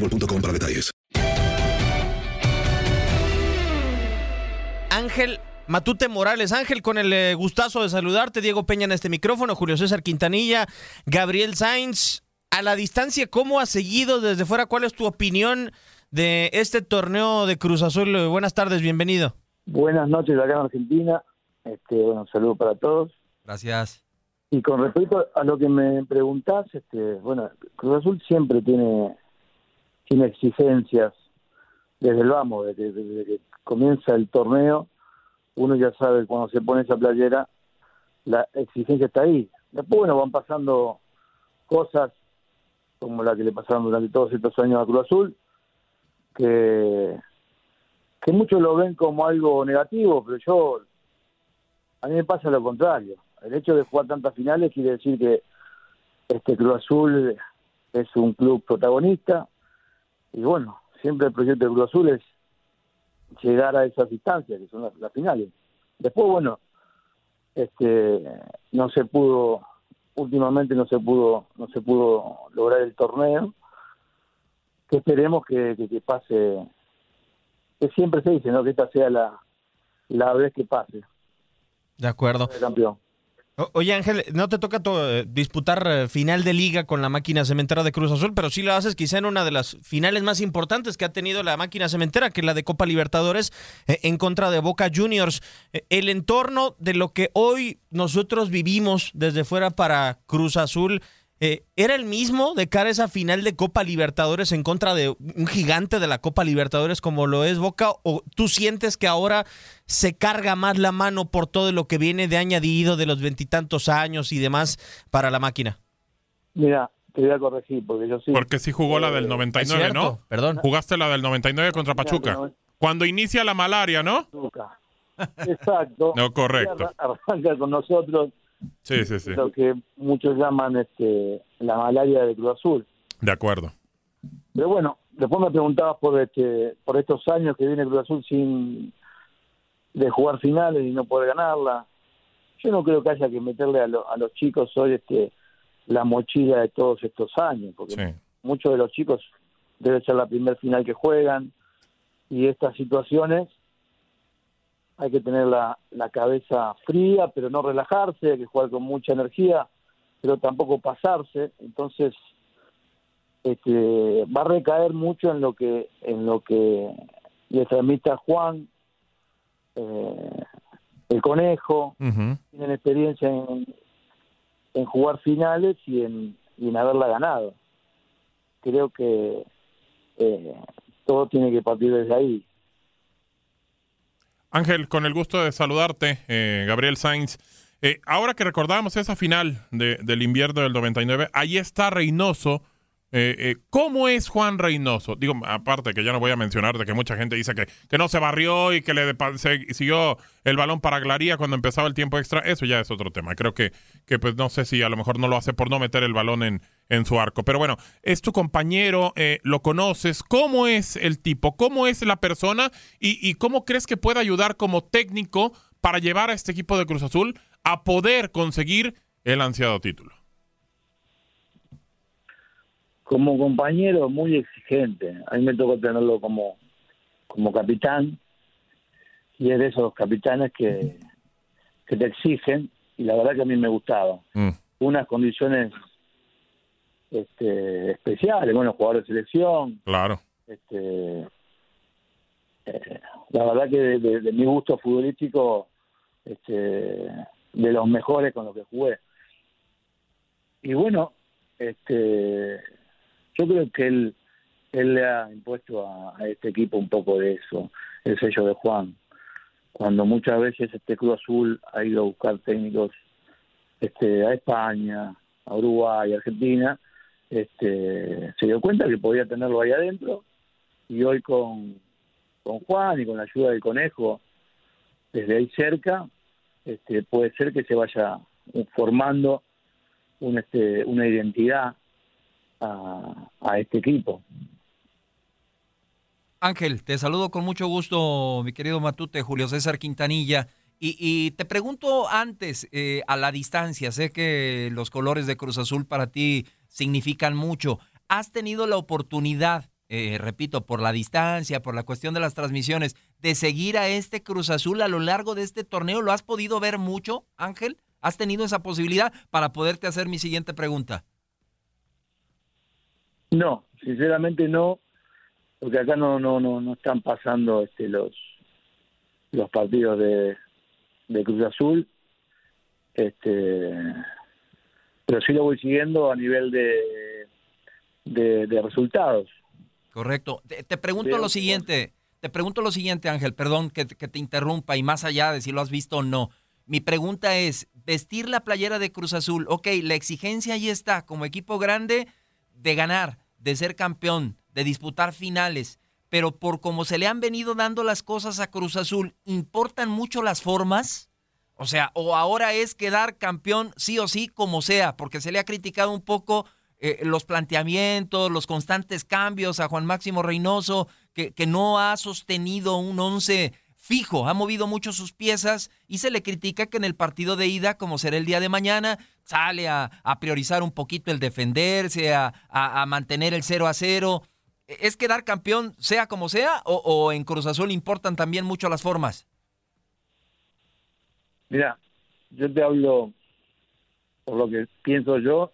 boostmobile.com para detalles. Ángel Matute Morales. Ángel, con el eh, gustazo de saludarte. Diego Peña en este micrófono, Julio César Quintanilla, Gabriel Sainz. A la distancia, ¿cómo has seguido desde fuera? ¿Cuál es tu opinión de este torneo de Cruz Azul? Eh, Buenas tardes, bienvenido. Buenas noches acá en Argentina. Este, bueno, un saludo para todos. Gracias. Y con respecto a lo que me preguntás, este, bueno, Cruz Azul siempre tiene, tiene exigencias desde el vamos, desde, desde que comienza el torneo, uno ya sabe cuando se pone esa playera, la exigencia está ahí. Después, bueno, van pasando cosas como la que le pasaron durante todos estos años a Cruz Azul, que, que muchos lo ven como algo negativo, pero yo, a mí me pasa lo contrario. El hecho de jugar tantas finales quiere decir que este Cruz Azul es un club protagonista y bueno, siempre el proyecto de Cruz Azul es llegar a esas distancias, que son las, las finales. Después, bueno, este no se pudo, últimamente no se pudo, no se pudo lograr el torneo, que esperemos que, que, que pase, que siempre se dice, ¿no? Que esta sea la, la vez que pase. De acuerdo. El campeón. Oye Ángel, no te toca to- eh, disputar eh, final de liga con la máquina cementera de Cruz Azul, pero sí lo haces quizá en una de las finales más importantes que ha tenido la máquina cementera, que es la de Copa Libertadores eh, en contra de Boca Juniors. El entorno de lo que hoy nosotros vivimos desde fuera para Cruz Azul, eh, ¿era el mismo de cara a esa final de Copa Libertadores en contra de un gigante de la Copa Libertadores como lo es Boca? ¿O tú sientes que ahora se carga más la mano por todo lo que viene de añadido de los veintitantos años y demás para la máquina? Mira, te voy a corregir porque yo sí. Porque sí jugó la del Es 99, cierto, ¿no? Perdón. Jugaste la del 99 contra Pachuca. Cuando inicia la malaria, ¿no? Pachuca. Exacto. No, correcto. Arran- Arranca con nosotros Sí, sí, sí. lo que muchos llaman este, la malaria de Cruz Azul. De acuerdo. Pero bueno, después me preguntabas por este, por estos años que viene Cruz Azul sin de jugar finales y no poder ganarla. Yo no creo que haya que meterle a, lo- a los chicos hoy este, la mochila de todos estos años, porque Sí. muchos de los chicos debe ser la primer final que juegan y estas situaciones hay que tener la, la cabeza fría, pero no relajarse, hay que jugar con mucha energía, pero tampoco pasarse. Entonces, este, va a recaer mucho en lo que en lo que le transmita Juan, eh, el conejo, tienen experiencia en, en jugar finales y en, y en haberla ganado. Creo que eh, todo tiene que partir desde ahí. Ángel, con el gusto de saludarte, eh, Gabriel Sainz. Eh, ahora que recordamos esa final de- del invierno del 99, ahí está Reynoso Eh, eh, ¿Cómo es Juan Reynoso? Digo, aparte que ya no voy a mencionar de que mucha gente dice que, que no se barrió y que le se, siguió el balón para Glaría cuando empezaba el tiempo extra, eso ya es otro tema. Creo que, que pues no sé si a lo mejor no lo hace por no meter el balón en, en su arco. Pero bueno, es tu compañero, eh, lo conoces. ¿Cómo es el tipo? ¿Cómo es la persona? Y, ¿Y cómo crees que puede ayudar como técnico para llevar a este equipo de Cruz Azul a poder conseguir el ansiado título? Como compañero muy exigente. A mí me tocó tenerlo como, como capitán y es de esos capitanes que, que te exigen y la verdad que a mí me gustaba. Mm. Unas condiciones este, especiales, bueno, jugadores de selección. Claro. Este, eh, la verdad que de, mi gusto futbolístico, este, de los mejores con los que jugué. Y bueno, este, yo creo que él, él le ha impuesto a, este equipo un poco de eso, el sello de Juan. Cuando muchas veces este Club Azul ha ido a buscar técnicos este, a España, a Uruguay, a Argentina, este, se dio cuenta que podía tenerlo ahí adentro y hoy con, con Juan y con la ayuda del conejo desde ahí cerca, este, puede ser que se vaya formando un, este, una identidad a, este equipo. Ángel, te saludo con mucho gusto, mi querido Matute, Julio César Quintanilla. Y, te pregunto antes, eh, a la distancia, sé que los colores de Cruz Azul para ti significan mucho. ¿Has tenido la oportunidad, eh, repito, por la distancia, por la cuestión de las transmisiones, de seguir a este Cruz Azul a lo largo de este torneo? ¿Lo has podido ver mucho, Ángel? ¿Has tenido esa posibilidad para poderte hacer mi siguiente pregunta? No, sinceramente no, porque acá no no no, no están pasando este los los partidos de, de Cruz Azul. Este pero sí lo voy siguiendo a nivel de, de, resultados. Correcto. Te, pregunto lo siguiente, te pregunto lo siguiente, Ángel, perdón que, que, te interrumpa y más allá de si lo has visto o no. Mi pregunta es, vestir la playera de Cruz Azul, ok, la exigencia ahí está, como equipo grande, de ganar, de ser campeón, de disputar finales, pero por cómo se le han venido dando las cosas a Cruz Azul, ¿importan mucho las formas? O sea, o ahora es quedar campeón sí o sí, como sea, porque se le ha criticado un poco eh, los planteamientos, los constantes cambios a Juan Máximo Reynoso, que, que no ha sostenido un once fijo, ha movido mucho sus piezas y se le critica que en el partido de ida, como será el día de mañana, sale a, priorizar un poquito el defenderse, a, mantener el 0 a 0. ¿Es quedar campeón sea como sea o, en Cruz Azul importan también mucho las formas? Mira, yo te hablo por lo que pienso yo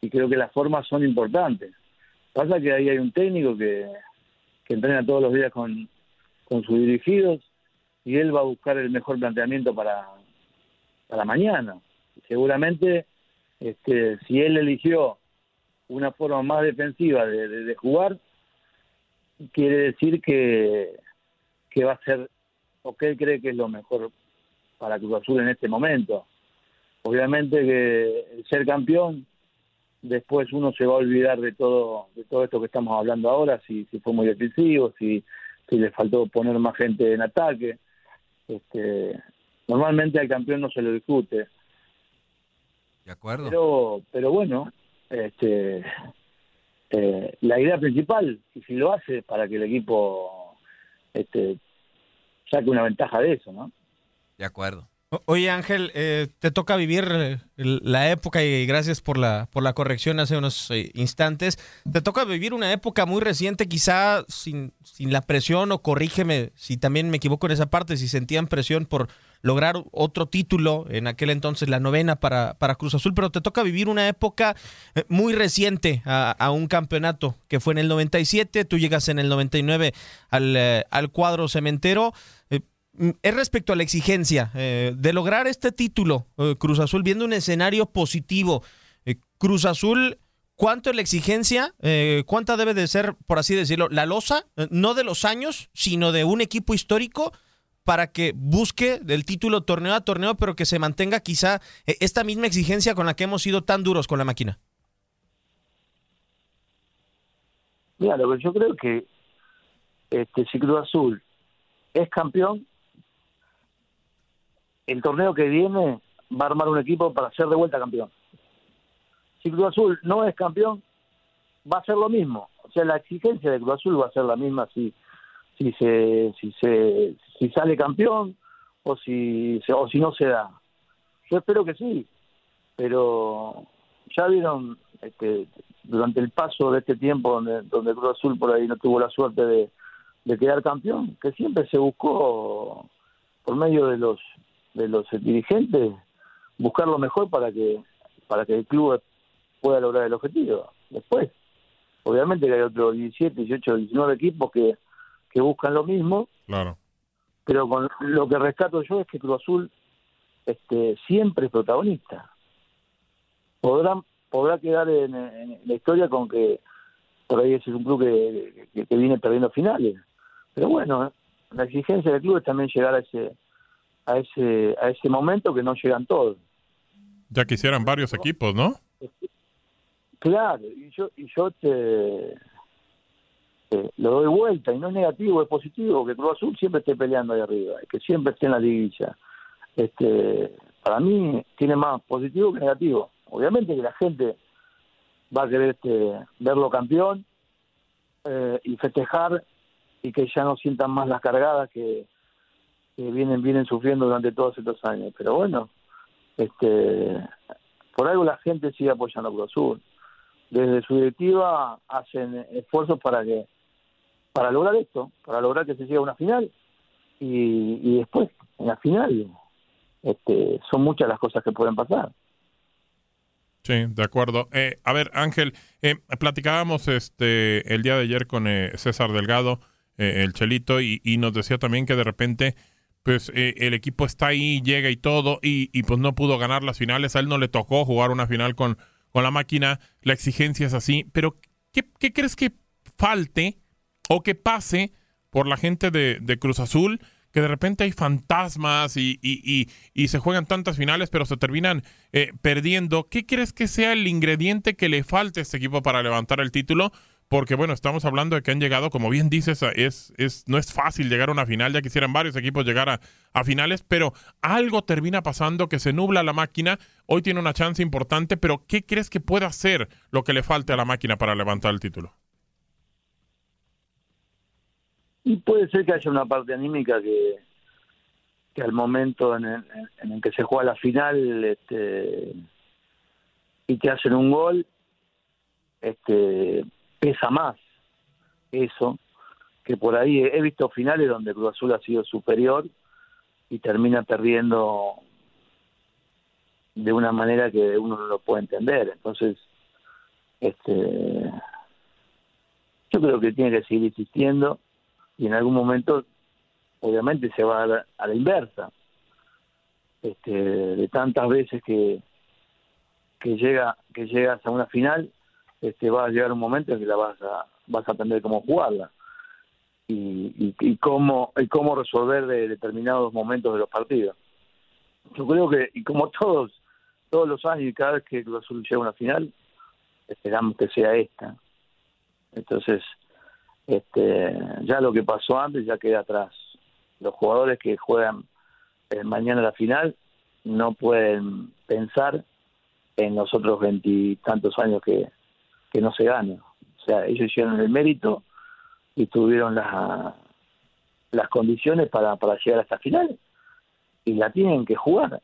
y creo que las formas son importantes. Pasa que ahí hay un técnico que, que entrena todos los días con, con sus dirigidos y él va a buscar el mejor planteamiento para, para mañana. Seguramente, este, si él eligió una forma más defensiva de, jugar, quiere decir que, que va a ser, o que él cree que es lo mejor para Cruz Azul en este momento. Obviamente que ser campeón, después uno se va a olvidar de todo, de todo esto que estamos hablando ahora, si, si fue muy defensivo, si, si le faltó poner más gente en ataque. Este, normalmente al campeón no se lo discute. De acuerdo. Pero, pero bueno, este, eh, la idea principal, y si lo hace, para que el equipo este, saque una ventaja de eso, ¿no? De acuerdo. Oye Ángel, eh, te toca vivir eh, la época y gracias por la, por la corrección hace unos eh, instantes. Te toca vivir una época muy reciente, quizá sin, sin la presión o corrígeme si también me equivoco en esa parte, si sentían presión por lograr otro título, en aquel entonces la novena para, para Cruz Azul, pero te toca vivir una época muy reciente a, un campeonato que fue en el 97, tú llegas en el 99 al, al cuadro cementero. Mm, es respecto a la exigencia eh, de lograr este título, eh, Cruz Azul, viendo un escenario positivo. Eh, Cruz Azul, ¿cuánto es la exigencia? ¿Cuánta debe de ser, por así decirlo, la losa? no de los años, sino de un equipo histórico para que busque del título torneo a torneo, pero que se mantenga quizá esta misma exigencia con la que hemos sido tan duros con la máquina. Mira, lo que yo creo que este, si Cruz Azul es campeón, el torneo que viene va a armar un equipo para ser de vuelta campeón. Si Cruz Azul no es campeón, va a ser lo mismo. O sea, la exigencia de Cruz Azul va a ser la misma si si se si se si sale campeón o si o si no se da. Yo espero que sí, pero ya vieron este, durante el paso de este tiempo donde, donde Cruz Azul por ahí no tuvo la suerte de, de quedar campeón, que siempre se buscó por medio de los de los dirigentes buscar lo mejor para que para que el club pueda lograr el objetivo. Después, obviamente que hay otros 17, 18, 19 equipos que, que buscan lo mismo. Claro. Pero con lo que rescato yo es que Cruz Azul este, siempre es protagonista. Podrá, podrá quedar en, la historia con que por ahí ese es un club que, que, viene perdiendo finales. Pero bueno, la exigencia del club es también llegar a ese a ese a ese momento que no llegan todos. Ya quisieran varios equipos, ¿no? Claro, y yo y yo te, lo doy vuelta y no es negativo, es positivo que Cruz Azul siempre esté peleando ahí arriba, que siempre esté en la liguilla. Este, para mí tiene más positivo que negativo. Obviamente que la gente va a querer este, verlo campeón eh, y festejar y que ya no sientan más las cargadas que, vienen vienen sufriendo durante todos estos años. Pero bueno, este, por algo la gente sigue apoyando a Cruz Azul. Desde su directiva hacen esfuerzos para que para lograr esto, para lograr que se llegue a una final y, y después en la final este, son muchas las cosas que pueden pasar. Sí, de acuerdo. Eh, a ver, Ángel, eh, platicábamos este el día de ayer con eh, César Delgado, el Chelito, y, nos decía también que de repente, pues el equipo está ahí, llega y todo, y, y, pues no pudo ganar las finales. A él no le tocó jugar una final con, con la máquina. La exigencia es así. Pero, ¿qué, qué crees que falte o que pase por la gente de, Cruz Azul? que de repente hay fantasmas y, se juegan tantas finales, pero se terminan eh, perdiendo. ¿Qué crees que sea el ingrediente que le falte a este equipo para levantar el título? Porque bueno, estamos hablando de que han llegado, como bien dices, es, no es fácil llegar a una final, ya quisieran varios equipos llegar a, a finales, pero algo termina pasando que se nubla la máquina. Hoy tiene una chance importante, pero ¿qué crees que pueda hacer lo que le falte a la máquina para levantar el título? Y puede ser que haya una parte anímica que, que al momento en el, en el que se juega la final este, y te hacen un gol, este, pesa más eso, que por ahí he visto finales donde Cruz Azul ha sido superior y termina perdiendo de una manera que uno no lo puede entender. Entonces, este, yo creo que tiene que seguir existiendo y en algún momento obviamente se va a la, a la inversa. Este, de tantas veces que que llega que llegas a una final este va a llegar un momento en que la vas a vas a aprender cómo jugarla. Y, y, cómo y cómo resolver de determinados momentos de los partidos. Yo creo que y como todos todos los años y cada vez que Cruz llega a una final esperamos que sea esta. Entonces este, ya lo que pasó antes ya queda atrás. Los jugadores que juegan eh, mañana la final no pueden pensar en los otros veintitantos años que, que no se gana. O sea, ellos hicieron el mérito y tuvieron las las condiciones para, para llegar a esta final y la tienen que jugar.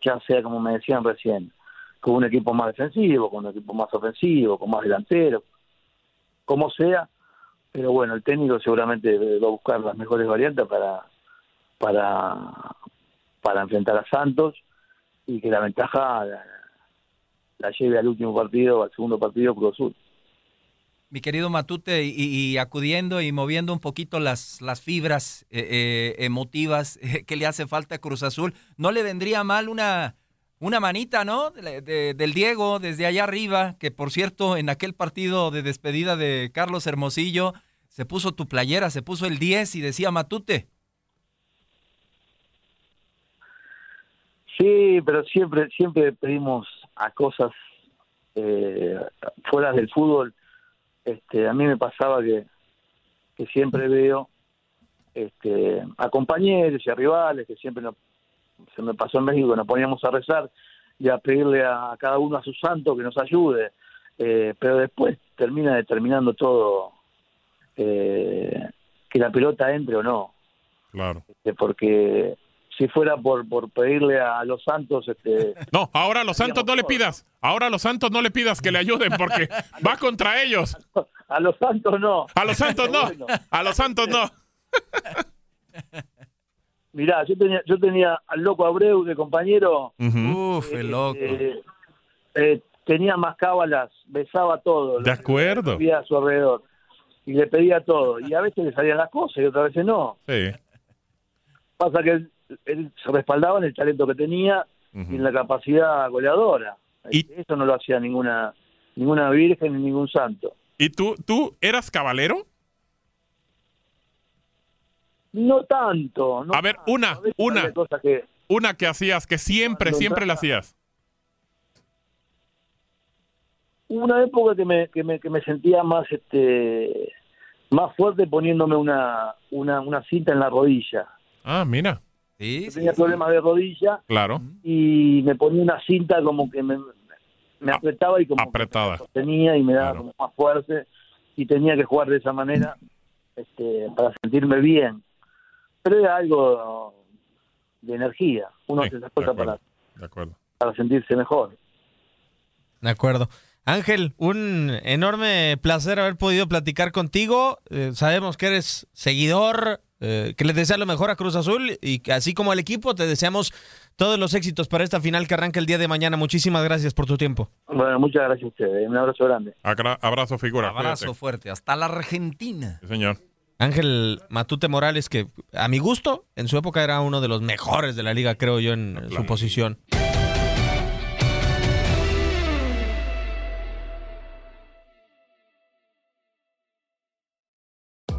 Ya sea, como me decían recién, con un equipo más defensivo, con un equipo más ofensivo, con más delanteros, como sea, pero bueno, el técnico seguramente va a buscar las mejores variantes para, para, para enfrentar a Santos y que la ventaja la, lleve al último partido, al segundo partido Cruz Azul. Mi querido Matute, y, acudiendo y moviendo un poquito las, las fibras eh, eh, emotivas que le hace falta a Cruz Azul, ¿no le vendría mal una, una manita, ¿no? del Diego desde allá arriba, que por cierto, en aquel partido de despedida de Carlos Hermosillo, se puso tu playera, se puso el 10 y decía Matute. Sí, pero siempre, siempre pedimos a cosas eh, fuera del fútbol este, a mí me pasaba que, que siempre veo este, a compañeros y a rivales que siempre nos, se me pasó en México, nos poníamos a rezar y a pedirle a, cada uno a su santo que nos ayude, eh, pero después termina determinando todo eh, que la pelota entre o no. Claro. Este, porque si fuera por, por pedirle a los santos... Este, no, ahora a los santos no le pidas. Ahora a los santos no le pidas que le ayuden porque va contra ellos. A los santos no. A los santos no. A los santos no. Mirá, yo tenía, yo tenía al loco Abreu de compañero. Uf, el eh, loco. eh, eh, tenía más cábalas, besaba todo. De acuerdo. A su alrededor. Y le pedía todo. Y a veces le salían las cosas y otras veces no. Sí. Pasa que él, él se respaldaba en el talento que tenía y en la capacidad goleadora. Eso no lo hacía ninguna ninguna virgen ni ningún santo. ¿Y tú, tú eras cabalero? No tanto. No a ver, tanto. una, A veces una. que, Una que hacías, que siempre, siempre la hacías. hubo una época que me, que me, que me sentía más este más fuerte poniéndome una, una, una cinta en la rodilla. Ah, mira. Sí, Yo tenía problemas de rodilla Claro. y me ponía una cinta como que me, me apretaba y como Apretada. que tenía y me daba como más fuerte y tenía que jugar de esa manera este, para sentirme bien. Pero era algo de energía. Uno hace esas cosas para, De acuerdo. para sentirse mejor. De acuerdo. Ángel, un enorme placer haber podido platicar contigo. Eh, sabemos que eres seguidor, eh, que le desea lo mejor a Cruz Azul y así como al equipo te deseamos todos los éxitos para esta final que arranca el día de mañana. Muchísimas gracias por tu tiempo. Bueno, muchas gracias a ustedes. Un abrazo grande. Abrazo, figura. Abrazo cuídate. fuerte. Hasta la Argentina. Sí, señor. Ángel Matute Morales, que a mi gusto, en su época era uno de los mejores de la liga, creo yo, en su posición.